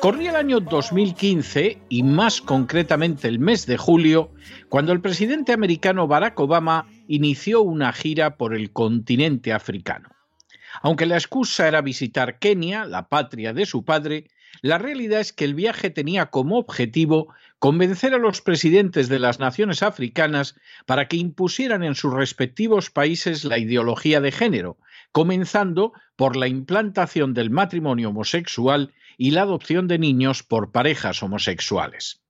Corría el año 2015 y más concretamente el mes de julio, cuando el presidente americano Barack Obama inició una gira por el continente africano. Aunque la excusa era visitar Kenia, la patria de su padre, la realidad es que el viaje tenía como objetivo convencer a los presidentes de las naciones africanas para que impusieran en sus respectivos países la ideología de género, comenzando por la implantación del matrimonio homosexual y la adopción de niños por parejas homosexuales.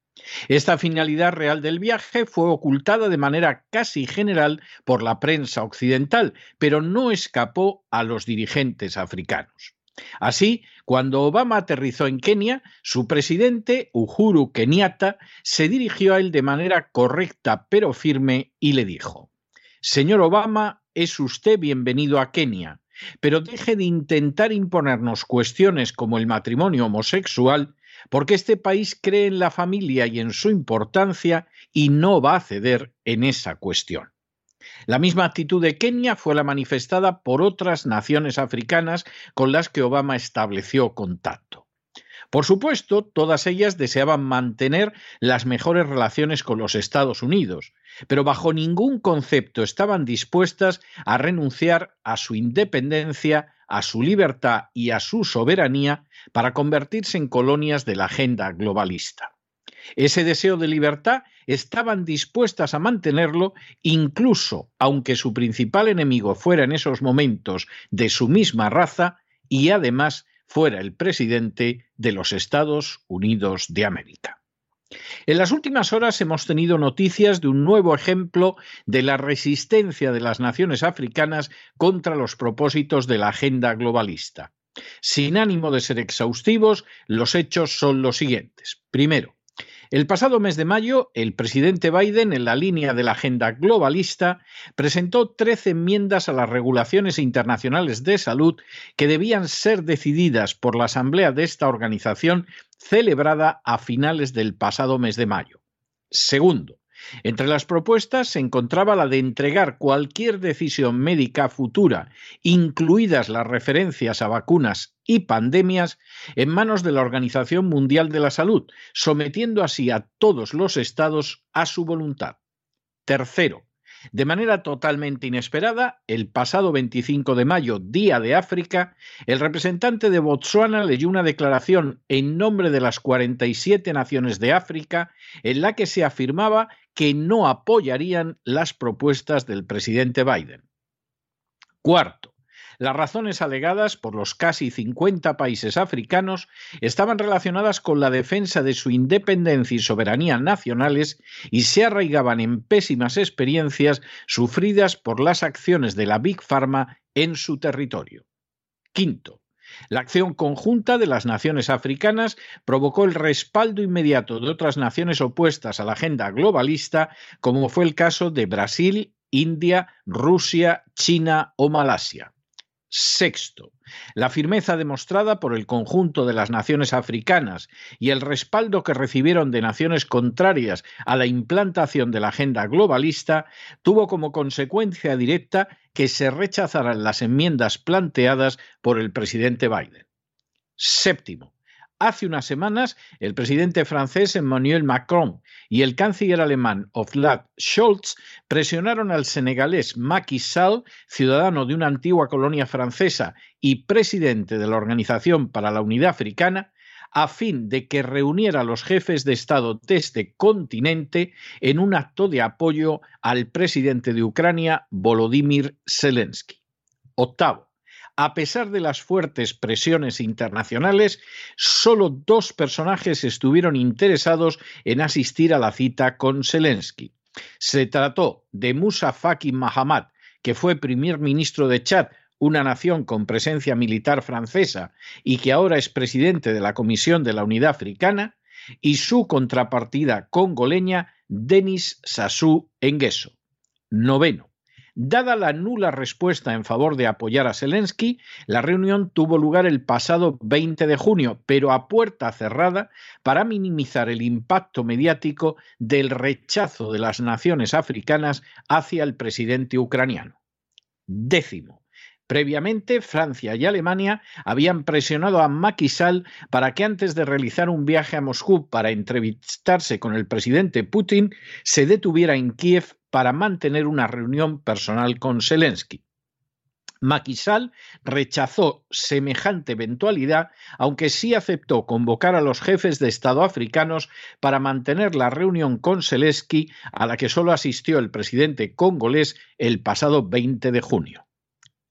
Esta finalidad real del viaje fue ocultada de manera casi general por la prensa occidental, pero no escapó a los dirigentes africanos. Así, cuando Obama aterrizó en Kenia, su presidente, Uhuru Kenyatta, se dirigió a él de manera correcta pero firme y le dijo, Señor Obama, es usted bienvenido a Kenia, pero deje de intentar imponernos cuestiones como el matrimonio homosexual porque este país cree en la familia y en su importancia y no va a ceder en esa cuestión. La misma actitud de Kenia fue la manifestada por otras naciones africanas con las que Obama estableció contacto. Por supuesto, todas ellas deseaban mantener las mejores relaciones con los Estados Unidos, pero bajo ningún concepto estaban dispuestas a renunciar a su independencia, a su libertad y a su soberanía para convertirse en colonias de la agenda globalista. Ese deseo de libertad estaban dispuestas a mantenerlo incluso aunque su principal enemigo fuera en esos momentos de su misma raza y además fuera el presidente de los Estados Unidos de América. En las últimas horas hemos tenido noticias de un nuevo ejemplo de la resistencia de las naciones africanas contra los propósitos de la agenda globalista. Sin ánimo de ser exhaustivos, los hechos son los siguientes. Primero, el pasado mes de mayo, el presidente Biden, en la línea de la agenda globalista, presentó 13 enmiendas a las regulaciones internacionales de salud que debían ser decididas por la Asamblea de esta organización celebrada a finales del pasado mes de mayo. Segundo, entre las propuestas se encontraba la de entregar cualquier decisión médica futura, incluidas las referencias a vacunas y pandemias, en manos de la Organización Mundial de la Salud, sometiendo así a todos los estados a su voluntad. Tercero, de manera totalmente inesperada, el pasado 25 de mayo, Día de África, el representante de Botsuana leyó una declaración en nombre de las 47 naciones de África en la que se afirmaba que no apoyarían las propuestas del presidente Biden. Cuarto, las razones alegadas por los casi 50 países africanos estaban relacionadas con la defensa de su independencia y soberanía nacionales y se arraigaban en pésimas experiencias sufridas por las acciones de la Big Pharma en su territorio. Quinto, la acción conjunta de las naciones africanas provocó el respaldo inmediato de otras naciones opuestas a la agenda globalista, como fue el caso de Brasil, India, Rusia, China o Malasia. Sexto, la firmeza demostrada por el conjunto de las naciones africanas y el respaldo que recibieron de naciones contrarias a la implantación de la agenda globalista tuvo como consecuencia directa que se rechazaran las enmiendas planteadas por el presidente Biden. Séptimo, Hace unas semanas, el presidente francés Emmanuel Macron y el canciller alemán Olaf Scholz presionaron al senegalés Macky Sall, ciudadano de una antigua colonia francesa y presidente de la Organización para la Unidad Africana, a fin de que reuniera a los jefes de Estado de este continente en un acto de apoyo al presidente de Ucrania, Volodymyr Zelensky. Octavo, a pesar de las fuertes presiones internacionales, solo dos personajes estuvieron interesados en asistir a la cita con Zelensky. Se trató de Musa Faki Mahamat, que fue primer ministro de Chad, una nación con presencia militar francesa y que ahora es presidente de la Comisión de la Unidad Africana, y su contrapartida congoleña, Denis Sassou Nguesso. Noveno. Dada la nula respuesta en favor de apoyar a Zelensky, la reunión tuvo lugar el pasado 20 de junio, pero a puerta cerrada para minimizar el impacto mediático del rechazo de las naciones africanas hacia el presidente ucraniano. Décimo. Previamente, Francia y Alemania habían presionado a Macky para que antes de realizar un viaje a Moscú para entrevistarse con el presidente Putin, se detuviera en Kiev para mantener una reunión personal con Zelensky. Macky Sall rechazó semejante eventualidad, aunque sí aceptó convocar a los jefes de Estado africanos para mantener la reunión con Zelensky, a la que solo asistió el presidente congolés el pasado 20 de junio.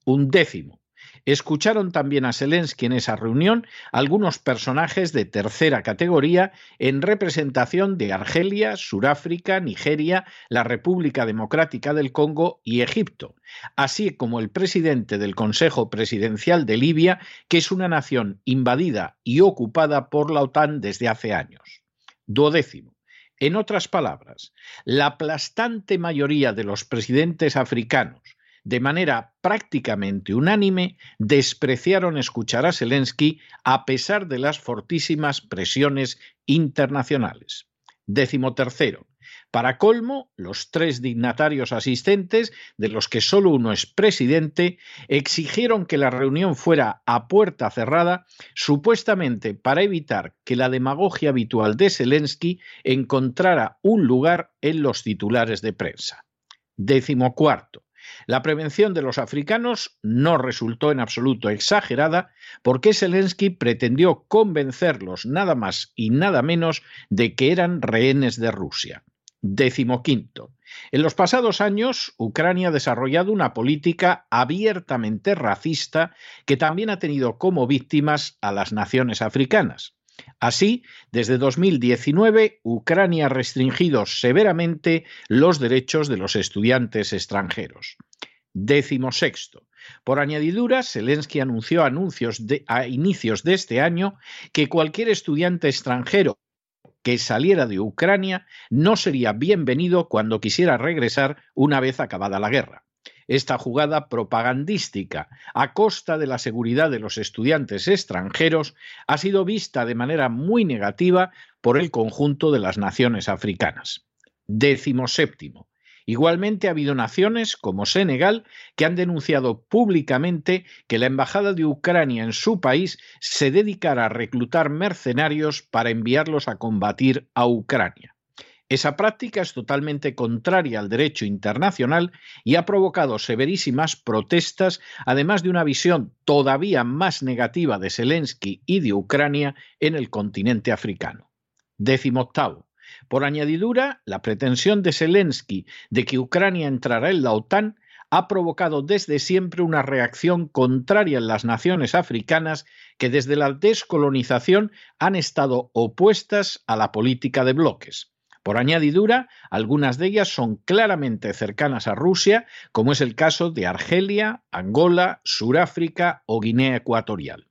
Un décimo. Escucharon también a Zelensky en esa reunión algunos personajes de tercera categoría en representación de Argelia, Suráfrica, Nigeria, la República Democrática del Congo y Egipto, así como el presidente del Consejo Presidencial de Libia, que es una nación invadida y ocupada por la OTAN desde hace años. Duodécimo. En otras palabras, la aplastante mayoría de los presidentes africanos, de manera prácticamente unánime, despreciaron escuchar a Zelensky a pesar de las fortísimas presiones internacionales. Décimo tercero. Para colmo, los tres dignatarios asistentes, de los que solo uno es presidente, exigieron que la reunión fuera a puerta cerrada, supuestamente para evitar que la demagogia habitual de Zelensky encontrara un lugar en los titulares de prensa. Décimo cuarto. La prevención de los africanos no resultó en absoluto exagerada porque Zelensky pretendió convencerlos nada más y nada menos de que eran rehenes de Rusia. Décimo quinto. En los pasados años, Ucrania ha desarrollado una política abiertamente racista que también ha tenido como víctimas a las naciones africanas. Así, desde 2019, Ucrania ha restringido severamente los derechos de los estudiantes extranjeros. Décimo sexto. Por añadidura, Zelensky anunció anuncios a inicios de este año que cualquier estudiante extranjero que saliera de Ucrania no sería bienvenido cuando quisiera regresar una vez acabada la guerra. Esta jugada propagandística a costa de la seguridad de los estudiantes extranjeros ha sido vista de manera muy negativa por el conjunto de las naciones africanas. Décimo séptimo. Igualmente ha habido naciones como Senegal que han denunciado públicamente que la Embajada de Ucrania en su país se dedicara a reclutar mercenarios para enviarlos a combatir a Ucrania. Esa práctica es totalmente contraria al derecho internacional y ha provocado severísimas protestas, además de una visión todavía más negativa de Zelensky y de Ucrania en el continente africano. Décimo octavo. Por añadidura, la pretensión de Zelensky de que Ucrania entrará en la OTAN ha provocado desde siempre una reacción contraria en las naciones africanas que desde la descolonización han estado opuestas a la política de bloques. Por añadidura, algunas de ellas son claramente cercanas a Rusia, como es el caso de Argelia, Angola, Suráfrica o Guinea Ecuatorial.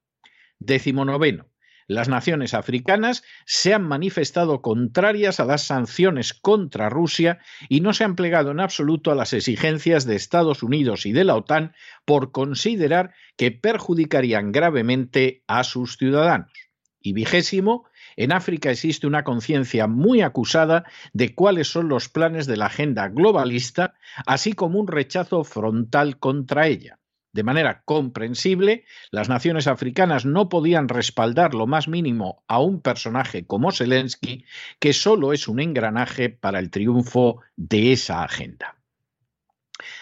Décimo noveno. Las naciones africanas se han manifestado contrarias a las sanciones contra Rusia y no se han plegado en absoluto a las exigencias de Estados Unidos y de la OTAN por considerar que perjudicarían gravemente a sus ciudadanos. Y vigésimo, en África existe una conciencia muy acusada de cuáles son los planes de la agenda globalista, así como un rechazo frontal contra ella. De manera comprensible, las naciones africanas no podían respaldar lo más mínimo a un personaje como Zelensky, que solo es un engranaje para el triunfo de esa agenda.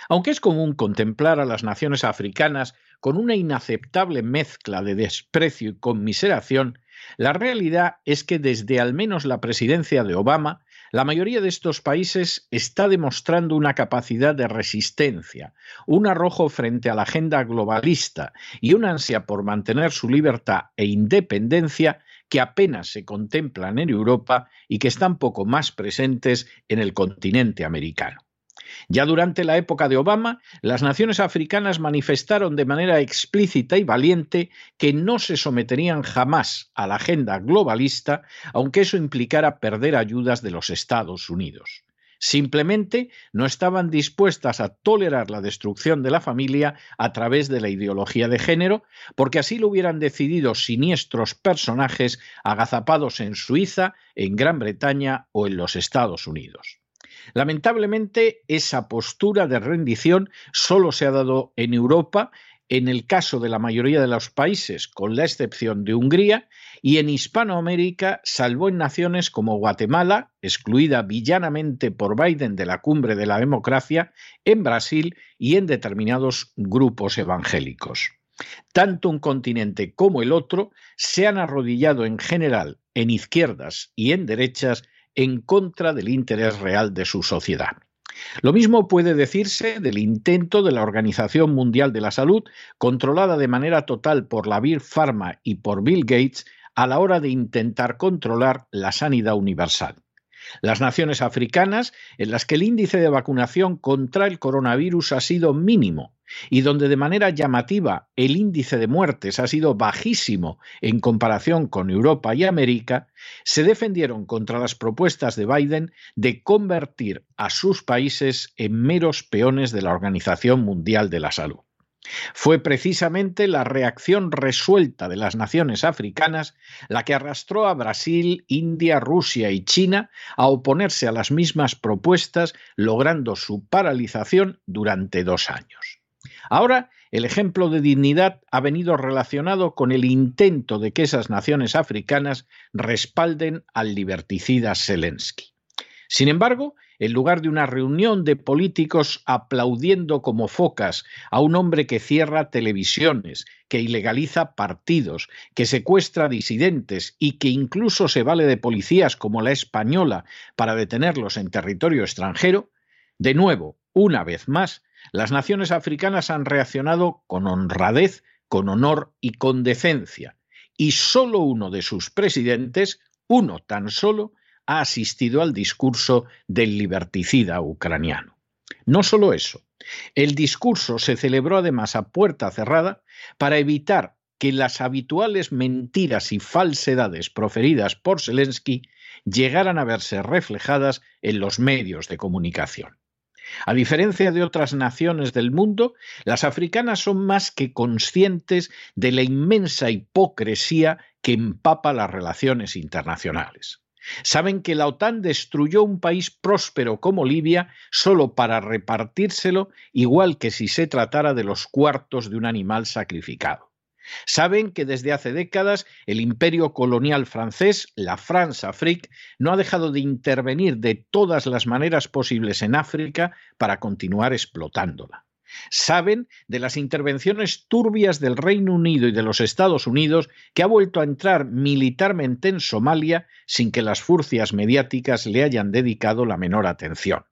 Aunque es común contemplar a las naciones africanas con una inaceptable mezcla de desprecio y conmiseración, la realidad es que desde al menos la presidencia de Obama, la mayoría de estos países está demostrando una capacidad de resistencia, un arrojo frente a la agenda globalista y una ansia por mantener su libertad e independencia que apenas se contemplan en Europa y que están poco más presentes en el continente americano. Ya durante la época de Obama, las naciones africanas manifestaron de manera explícita y valiente que no se someterían jamás a la agenda globalista, aunque eso implicara perder ayudas de los Estados Unidos. Simplemente no estaban dispuestas a tolerar la destrucción de la familia a través de la ideología de género, porque así lo hubieran decidido siniestros personajes agazapados en Suiza, en Gran Bretaña o en los Estados Unidos. Lamentablemente, esa postura de rendición solo se ha dado en Europa, en el caso de la mayoría de los países, con la excepción de Hungría, y en Hispanoamérica, salvo en naciones como Guatemala, excluida villanamente por Biden de la cumbre de la democracia, en Brasil y en determinados grupos evangélicos. Tanto un continente como el otro se han arrodillado en general en izquierdas y en derechas en contra del interés real de su sociedad. Lo mismo puede decirse del intento de la Organización Mundial de la Salud, controlada de manera total por la Big Pharma y por Bill Gates, a la hora de intentar controlar la sanidad universal. Las naciones africanas, en las que el índice de vacunación contra el coronavirus ha sido mínimo y donde de manera llamativa el índice de muertes ha sido bajísimo en comparación con Europa y América, se defendieron contra las propuestas de Biden de convertir a sus países en meros peones de la Organización Mundial de la Salud. Fue precisamente la reacción resuelta de las naciones africanas la que arrastró a Brasil, India, Rusia y China a oponerse a las mismas propuestas, logrando su paralización durante dos años. Ahora, el ejemplo de dignidad ha venido relacionado con el intento de que esas naciones africanas respalden al liberticida Zelensky. Sin embargo, en lugar de una reunión de políticos aplaudiendo como focas a un hombre que cierra televisiones, que ilegaliza partidos, que secuestra disidentes y que incluso se vale de policías como la española para detenerlos en territorio extranjero, de nuevo, una vez más, las naciones africanas han reaccionado con honradez, con honor y con decencia, y solo uno de sus presidentes, uno tan solo, ha asistido al discurso del liberticida ucraniano. No solo eso, el discurso se celebró además a puerta cerrada para evitar que las habituales mentiras y falsedades proferidas por Zelensky llegaran a verse reflejadas en los medios de comunicación. A diferencia de otras naciones del mundo, las africanas son más que conscientes de la inmensa hipocresía que empapa las relaciones internacionales. Saben que la OTAN destruyó un país próspero como Libia solo para repartírselo igual que si se tratara de los cuartos de un animal sacrificado. Saben que desde hace décadas el imperio colonial francés, la France Afrique, no ha dejado de intervenir de todas las maneras posibles en África para continuar explotándola. Saben de las intervenciones turbias del Reino Unido y de los Estados Unidos que ha vuelto a entrar militarmente en Somalia sin que las furcias mediáticas le hayan dedicado la menor atención.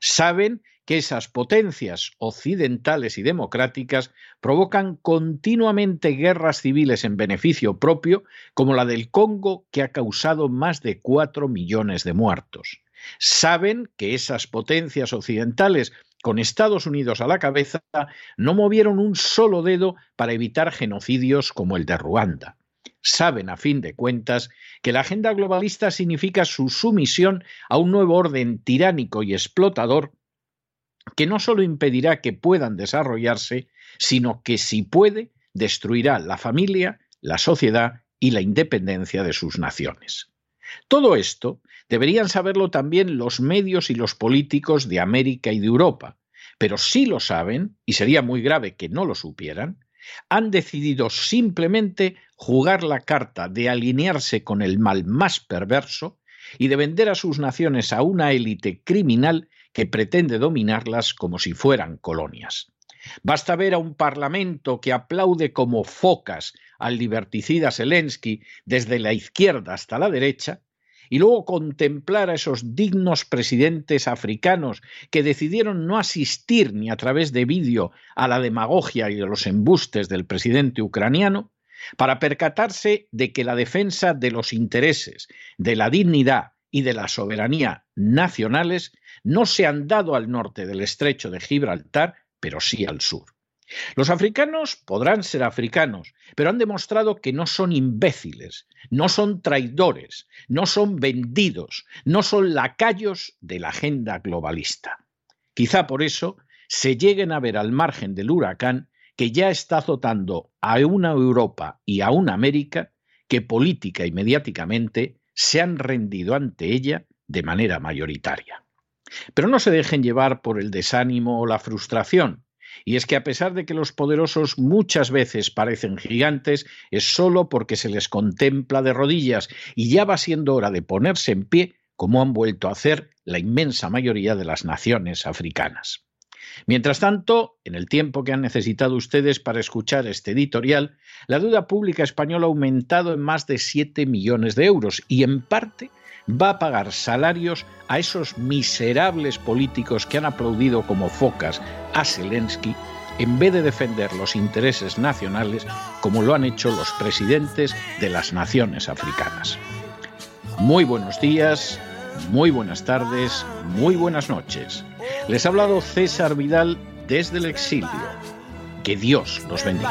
Saben que esas potencias occidentales y democráticas provocan continuamente guerras civiles en beneficio propio, como la del Congo, que ha causado más de cuatro millones de muertos. Saben que esas potencias occidentales con Estados Unidos a la cabeza, no movieron un solo dedo para evitar genocidios como el de Ruanda. Saben, a fin de cuentas, que la agenda globalista significa su sumisión a un nuevo orden tiránico y explotador que no solo impedirá que puedan desarrollarse, sino que si puede, destruirá la familia, la sociedad y la independencia de sus naciones. Todo esto deberían saberlo también los medios y los políticos de América y de Europa, pero si lo saben, y sería muy grave que no lo supieran, han decidido simplemente jugar la carta de alinearse con el mal más perverso y de vender a sus naciones a una élite criminal que pretende dominarlas como si fueran colonias. Basta ver a un parlamento que aplaude como focas al liberticida Zelensky desde la izquierda hasta la derecha y luego contemplar a esos dignos presidentes africanos que decidieron no asistir ni a través de vídeo a la demagogia y a los embustes del presidente ucraniano, para percatarse de que la defensa de los intereses, de la dignidad y de la soberanía nacionales no se han dado al norte del estrecho de Gibraltar, pero sí al sur. Los africanos podrán ser africanos, pero han demostrado que no son imbéciles, no son traidores, no son vendidos, no son lacayos de la agenda globalista. Quizá por eso se lleguen a ver al margen del huracán que ya está azotando a una Europa y a una América que política y mediáticamente se han rendido ante ella de manera mayoritaria. Pero no se dejen llevar por el desánimo o la frustración. Y es que a pesar de que los poderosos muchas veces parecen gigantes, es solo porque se les contempla de rodillas y ya va siendo hora de ponerse en pie como han vuelto a hacer la inmensa mayoría de las naciones africanas. Mientras tanto, en el tiempo que han necesitado ustedes para escuchar este editorial, la deuda pública española ha aumentado en más de 7 millones de euros y en parte va a pagar salarios a esos miserables políticos que han aplaudido como focas a Zelensky en vez de defender los intereses nacionales como lo han hecho los presidentes de las naciones africanas. Muy buenos días muy buenas tardes, muy buenas noches. Les ha hablado César Vidal desde el exilio. Que Dios los bendiga.